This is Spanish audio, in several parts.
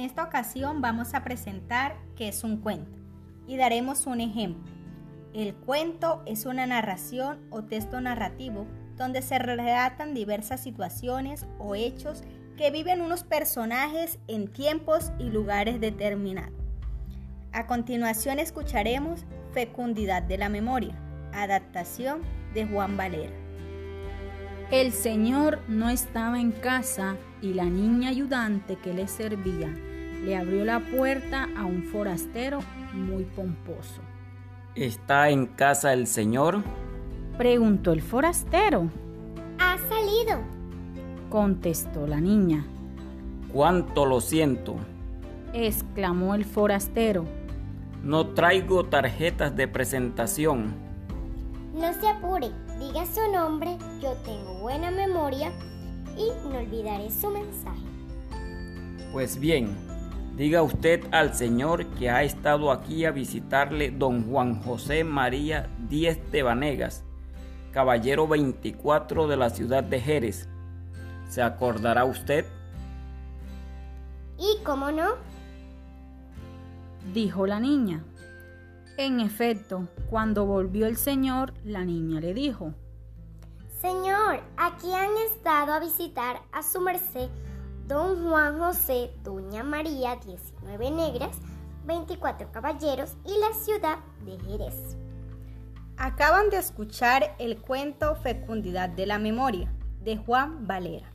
esta ocasión vamos a presentar qué es un cuento y daremos un ejemplo. El cuento es una narración o texto narrativo donde se relatan diversas situaciones o hechos que viven unos personajes en tiempos y lugares determinados. A continuación escucharemos Fecundidad de la Memoria, adaptación de Juan Valera. El señor no estaba en casa y la niña ayudante que le servía le abrió la puerta a un forastero muy pomposo. ¿Está en casa el señor? Preguntó el forastero. Ha salido, contestó la niña. Cuánto lo siento, exclamó el forastero. No traigo tarjetas de presentación. No se apure, diga su nombre, yo tengo buena memoria y no olvidaré su mensaje. Pues bien, diga usted al señor que ha estado aquí a visitarle don Juan José María Díez de Vanegas, caballero 24 de la ciudad de Jerez. ¿Se acordará usted? ¿Y cómo no? Dijo la niña. En efecto, cuando volvió el señor, la niña le dijo, Señor, aquí han estado a visitar a su merced don Juan José, doña María, 19 negras, 24 caballeros y la ciudad de Jerez. Acaban de escuchar el cuento Fecundidad de la Memoria de Juan Valera.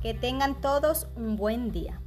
Que tengan todos un buen día.